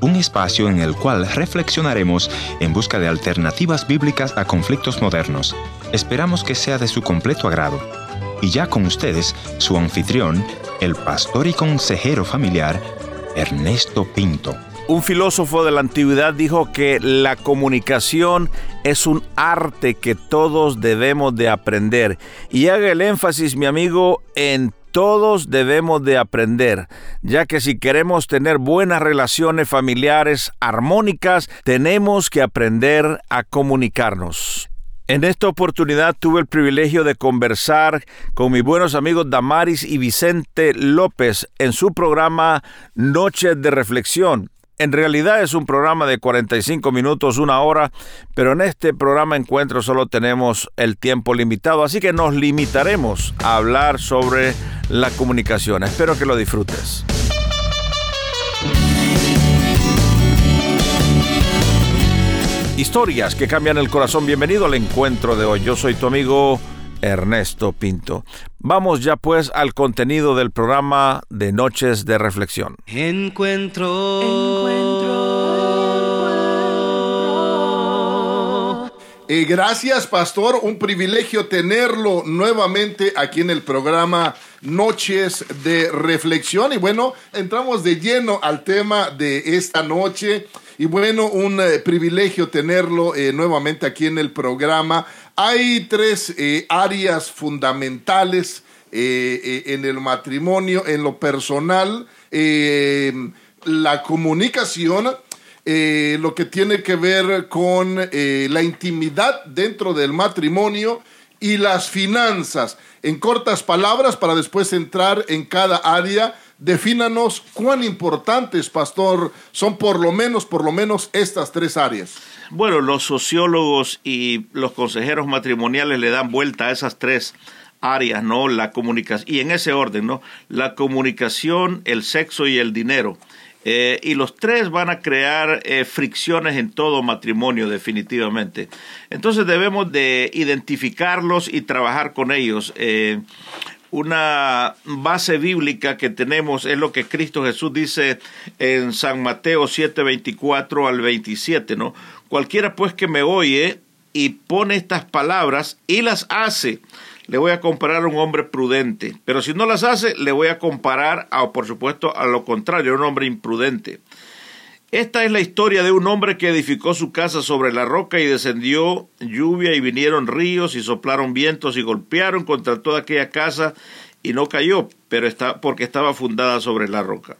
Un espacio en el cual reflexionaremos en busca de alternativas bíblicas a conflictos modernos. Esperamos que sea de su completo agrado. Y ya con ustedes, su anfitrión, el pastor y consejero familiar, Ernesto Pinto. Un filósofo de la antigüedad dijo que la comunicación es un arte que todos debemos de aprender. Y haga el énfasis, mi amigo, en todos debemos de aprender, ya que si queremos tener buenas relaciones familiares armónicas, tenemos que aprender a comunicarnos. En esta oportunidad tuve el privilegio de conversar con mis buenos amigos Damaris y Vicente López en su programa Noches de Reflexión. En realidad es un programa de 45 minutos, una hora, pero en este programa encuentro solo tenemos el tiempo limitado, así que nos limitaremos a hablar sobre la comunicación. Espero que lo disfrutes. Historias que cambian el corazón. Bienvenido al encuentro de hoy. Yo soy tu amigo Ernesto Pinto. Vamos ya pues al contenido del programa de Noches de Reflexión. Encuentro. Encuentro. Eh, gracias, pastor. Un privilegio tenerlo nuevamente aquí en el programa Noches de Reflexión. Y bueno, entramos de lleno al tema de esta noche. Y bueno, un eh, privilegio tenerlo eh, nuevamente aquí en el programa. Hay tres eh, áreas fundamentales en el matrimonio, en lo personal, la comunicación, lo que tiene que ver con la intimidad dentro del matrimonio y las finanzas. En cortas palabras, para después entrar en cada área defínanos cuán importantes, pastor, son por lo menos, por lo menos estas tres áreas. Bueno, los sociólogos y los consejeros matrimoniales le dan vuelta a esas tres áreas, ¿no? La comunicación, y en ese orden, ¿no? La comunicación, el sexo y el dinero. Eh, y los tres van a crear eh, fricciones en todo matrimonio definitivamente. Entonces debemos de identificarlos y trabajar con ellos. Eh, una base bíblica que tenemos es lo que Cristo Jesús dice en San Mateo 7, 24 al 27, ¿no? Cualquiera pues que me oye y pone estas palabras y las hace, le voy a comparar a un hombre prudente, pero si no las hace, le voy a comparar, a, por supuesto, a lo contrario, a un hombre imprudente. Esta es la historia de un hombre que edificó su casa sobre la roca y descendió lluvia y vinieron ríos y soplaron vientos y golpearon contra toda aquella casa y no cayó, pero está porque estaba fundada sobre la roca.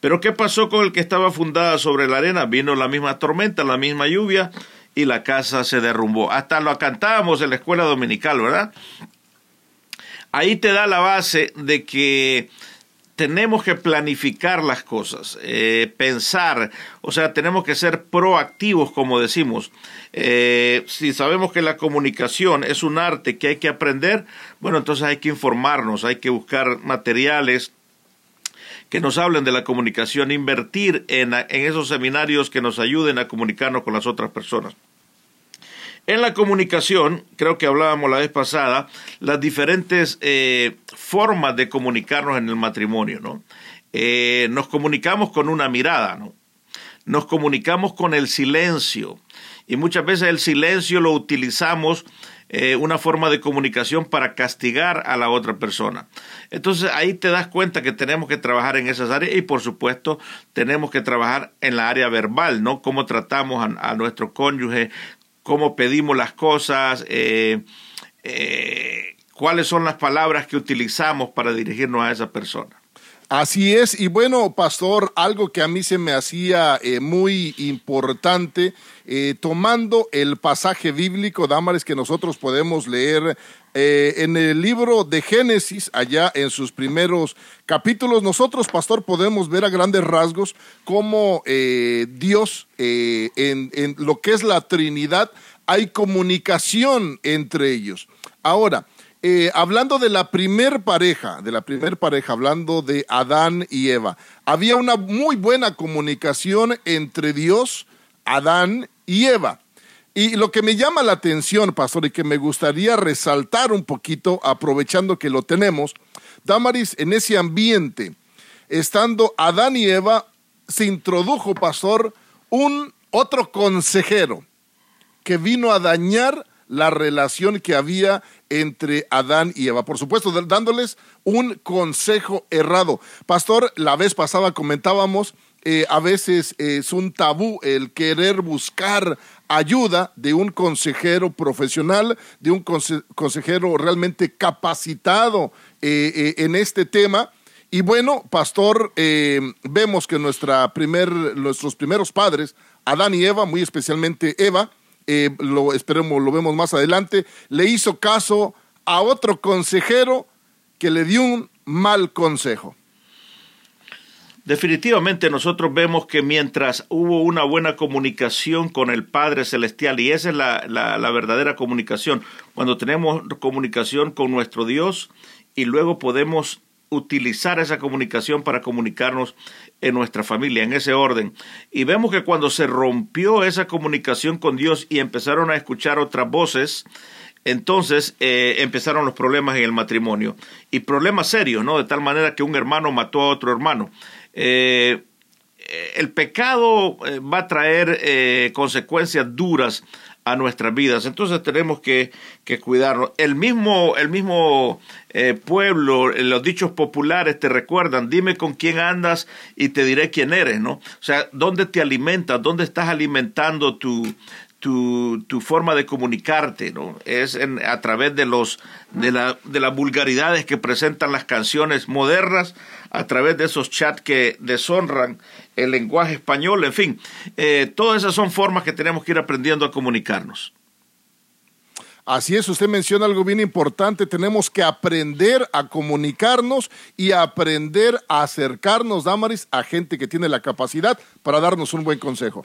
Pero ¿qué pasó con el que estaba fundada sobre la arena? Vino la misma tormenta, la misma lluvia y la casa se derrumbó. Hasta lo cantábamos en la escuela dominical, ¿verdad? Ahí te da la base de que tenemos que planificar las cosas, eh, pensar, o sea, tenemos que ser proactivos, como decimos. Eh, si sabemos que la comunicación es un arte que hay que aprender, bueno, entonces hay que informarnos, hay que buscar materiales que nos hablen de la comunicación, invertir en, en esos seminarios que nos ayuden a comunicarnos con las otras personas. En la comunicación, creo que hablábamos la vez pasada, las diferentes eh, formas de comunicarnos en el matrimonio, ¿no? Eh, nos comunicamos con una mirada, ¿no? Nos comunicamos con el silencio y muchas veces el silencio lo utilizamos eh, una forma de comunicación para castigar a la otra persona. Entonces ahí te das cuenta que tenemos que trabajar en esas áreas y por supuesto tenemos que trabajar en la área verbal, ¿no? Cómo tratamos a, a nuestro cónyuge, cómo pedimos las cosas, eh, eh, cuáles son las palabras que utilizamos para dirigirnos a esa persona. Así es, y bueno, pastor, algo que a mí se me hacía eh, muy importante, tomando el pasaje bíblico, Dámares, que nosotros podemos leer en el libro de Génesis, allá en sus primeros capítulos, nosotros, pastor, podemos ver a grandes rasgos cómo Dios, en, en lo que es la Trinidad, hay comunicación entre ellos. Ahora, eh, hablando de la primer pareja, de la primer pareja, hablando de Adán y Eva, había una muy buena comunicación entre Dios, Adán y Eva. Y lo que me llama la atención, pastor, y que me gustaría resaltar un poquito, aprovechando que lo tenemos, Damaris, en ese ambiente, estando Adán y Eva se introdujo, pastor, un otro consejero que vino a dañar la relación que había entre Adán y Eva. Por supuesto, dándoles un consejo errado. Pastor, la vez pasada comentábamos, eh, a veces es un tabú el querer buscar ayuda de un consejero profesional, de un consejero realmente capacitado eh, eh, en este tema. Y bueno, pastor, vemos que nuestra primer, nuestros primeros padres, Adán y Eva, muy especialmente Eva, eh, lo esperemos, lo vemos más adelante, le hizo caso a otro consejero que le dio un mal consejo. Definitivamente nosotros vemos que mientras hubo una buena comunicación con el Padre Celestial, y esa es la, la, verdadera comunicación, cuando tenemos comunicación con nuestro Dios y luego podemos utilizar esa comunicación para comunicarnos en nuestra familia, en ese orden. Y vemos que cuando se rompió esa comunicación con Dios y empezaron a escuchar otras voces, entonces eh, empezaron los problemas en el matrimonio. Y problemas serios, ¿no? De tal manera que un hermano mató a otro hermano. Eh, el pecado eh, va a traer consecuencias duras a nuestras vidas. Entonces tenemos que, que cuidarnos. El mismo, el mismo eh, pueblo, eh, los dichos populares te recuerdan, dime con quién andas y te diré quién eres, ¿no? O sea, ¿dónde te alimentas? ¿Dónde estás alimentando tu, tu, tu forma de comunicarte, ¿no? Es a través de los de, la, de las vulgaridades que presentan las canciones modernas, a través de esos chats que deshonran el lenguaje español, en fin, eh, todas esas son formas que tenemos que ir aprendiendo a comunicarnos. Así es, usted menciona algo bien importante, tenemos que aprender a comunicarnos y aprender a acercarnos, Damaris, a gente que tiene la capacidad para darnos un buen consejo.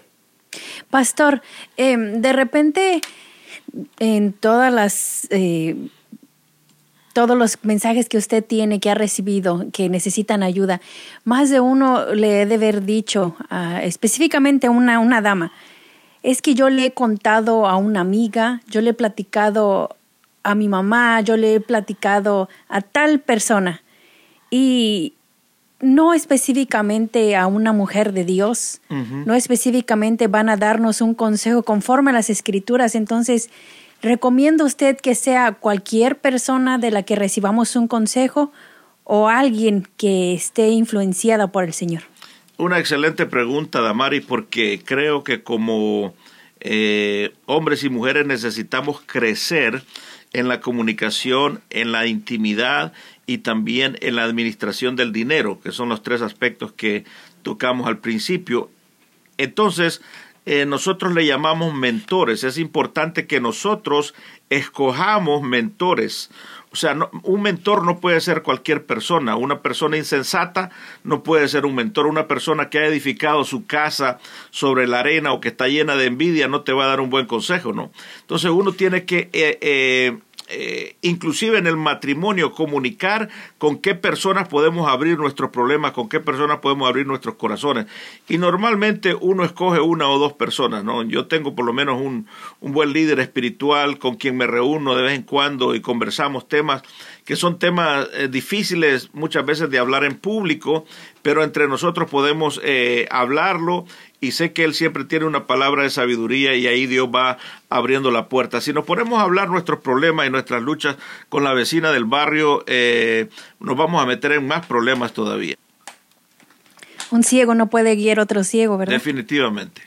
Pastor, em, de repente en todas las... Eh, todos los mensajes que usted tiene, que ha recibido, que necesitan ayuda, más de uno le debe haber dicho, ah, específicamente a una, una dama, es que yo le he contado a una amiga, yo le he platicado a mi mamá, yo le he platicado a tal persona. Y no específicamente a una mujer de Dios, no específicamente van a darnos un consejo conforme a las escrituras. Entonces, ¿recomienda usted que sea cualquier persona de la que recibamos un consejo o alguien que esté influenciada por el Señor? Una excelente pregunta, Damari, porque creo que como eh, hombres y mujeres necesitamos crecer en la comunicación, en la intimidad y también en la administración del dinero, que son los tres aspectos que tocamos al principio. Entonces, eh, nosotros le llamamos mentores. Es importante que nosotros escojamos mentores. O sea, un mentor no puede ser cualquier persona. Una persona insensata no puede ser un mentor. Una persona que ha edificado su casa sobre la arena o que está llena de envidia no te va a dar un buen consejo, ¿no? Entonces uno tiene que eh, eh, eh, inclusive en el matrimonio, comunicar con qué personas podemos abrir nuestros problemas, con qué personas podemos abrir nuestros corazones. Y normalmente uno escoge una o dos personas, ¿no? Yo tengo por lo menos un, un buen líder espiritual con quien me reúno de vez en cuando y conversamos temas que son temas eh, difíciles muchas veces de hablar en público, pero entre nosotros podemos eh, hablarlo y sé que Él siempre tiene una palabra de sabiduría y ahí Dios va abriendo la puerta. Si nos ponemos a hablar nuestros problemas y nuestras luchas con la vecina del barrio, eh, nos vamos a meter en más problemas todavía. Un ciego no puede guiar otro ciego, ¿verdad? Definitivamente.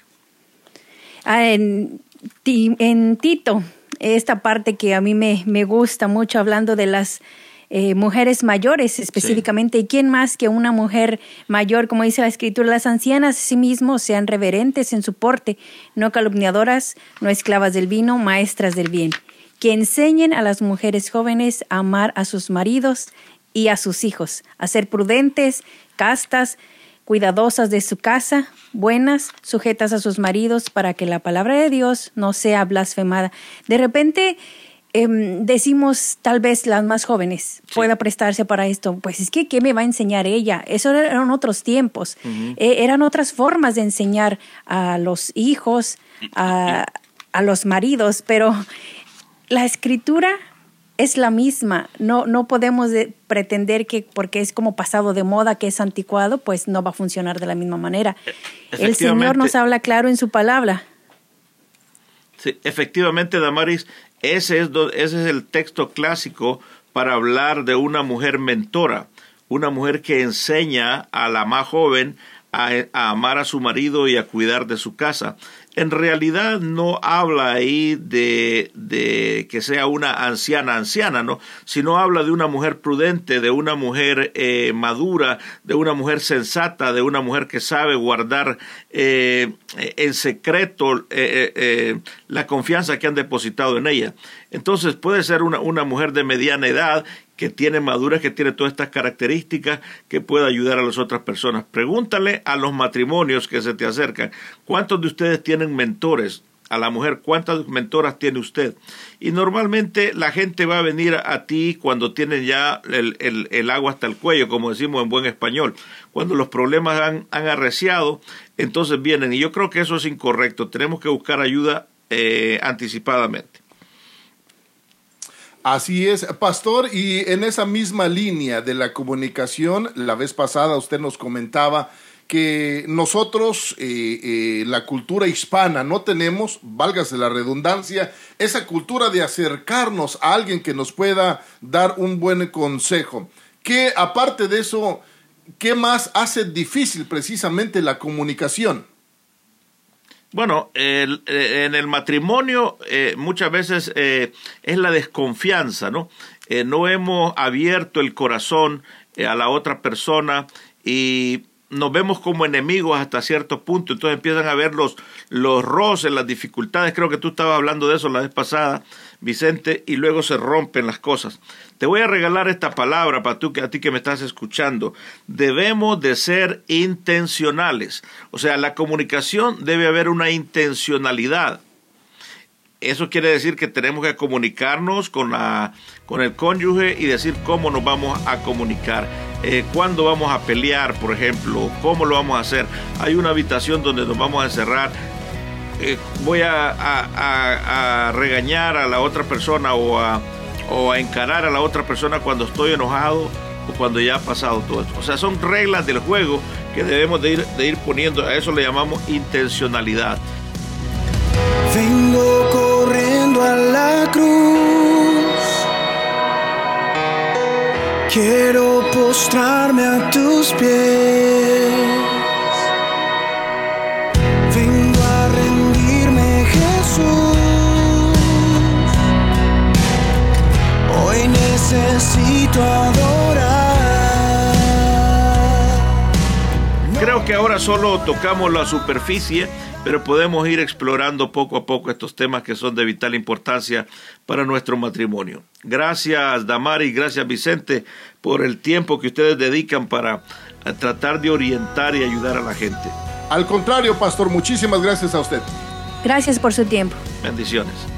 Ah, en, en Tito esta parte que a mí me, me gusta mucho hablando de las eh, mujeres mayores específicamente. ¿Y quién más que una mujer mayor? Como dice la escritura, las ancianas sí mismos sean reverentes en su porte, no calumniadoras, no esclavas del vino, maestras del bien, que enseñen a las mujeres jóvenes a amar a sus maridos y a sus hijos, a ser prudentes, castas, cuidadosas de su casa, buenas, sujetas a sus maridos, para que la palabra de Dios no sea blasfemada. De repente em, decimos, tal vez las más jóvenes pueda prestarse para esto, pues es que, ¿qué me va a enseñar ella? Eso eran otros tiempos, e, eran otras formas de enseñar a los hijos, a, a los maridos, pero la escritura es la misma. No, no podemos pretender que porque es como pasado de moda, que es anticuado, pues no va a funcionar de la misma manera. El Señor nos habla claro en su palabra. Sí, efectivamente, Damaris, ese es, ese es el texto clásico para hablar de una mujer mentora, una mujer que enseña a la más joven a, amar a su marido y a cuidar de su casa en realidad no habla ahí de, de, que sea una anciana anciana, ¿no? Sino habla de una mujer prudente, de una mujer eh, madura, de una mujer sensata, de una mujer que sabe guardar eh, en secreto eh, la confianza que han depositado en ella. Entonces puede ser una, una mujer de mediana edad que tiene madurez, que tiene todas estas características, que puede ayudar a las otras personas. Pregúntale a los matrimonios que se te acercan, ¿cuántos de ustedes tienen mentores? A la mujer, ¿cuántas mentoras tiene usted? Y normalmente la gente va a venir a ti cuando tienen ya el, el, agua hasta el cuello, como decimos en buen español. Cuando los problemas han, han arreciado, entonces vienen. Y yo creo que eso es incorrecto. Tenemos que buscar ayuda eh, anticipadamente. Así es, pastor, y en esa misma línea de la comunicación, la vez pasada usted nos comentaba que nosotros, eh, eh, la cultura hispana, no tenemos, válgase la redundancia, esa cultura de acercarnos a alguien que nos pueda dar un buen consejo. Que aparte de eso, ¿qué más hace difícil precisamente la comunicación? Bueno, el, eh, en el matrimonio eh, muchas veces eh, es la desconfianza, ¿no? no hemos abierto el corazón a la otra persona y nos vemos como enemigos hasta cierto punto, entonces empiezan a ver los, los roces, las dificultades, creo que tú estabas hablando de eso la vez pasada, Vicente, y luego se rompen las cosas. Te voy a regalar esta palabra para tú, a ti que me estás escuchando. Debemos de ser intencionales. O sea, la comunicación debe haber una intencionalidad. Eso quiere decir que tenemos que comunicarnos con, la, con el cónyuge y decir cómo nos vamos a comunicar, eh, cuándo vamos a pelear, por ejemplo, cómo lo vamos a hacer. Hay una habitación donde nos vamos a encerrar eh, voy a, regañar a la otra persona o a, o a encarar a la otra persona cuando estoy enojado o cuando ya ha pasado todo esto. O sea, son reglas del juego que debemos de ir, de ir poniendo, a eso le llamamos intencionalidad. Vengo corriendo a la cruz. Quiero postrarme a tus pies. necesito adorar. Creo que ahora solo tocamos la superficie, pero podemos ir explorando poco a poco estos temas que son de vital importancia para nuestro matrimonio. Gracias Damari, gracias Vicente por el tiempo que ustedes dedican para tratar de orientar y ayudar a la gente. Al contrario, pastor, muchísimas gracias a usted. Gracias por su tiempo. Bendiciones.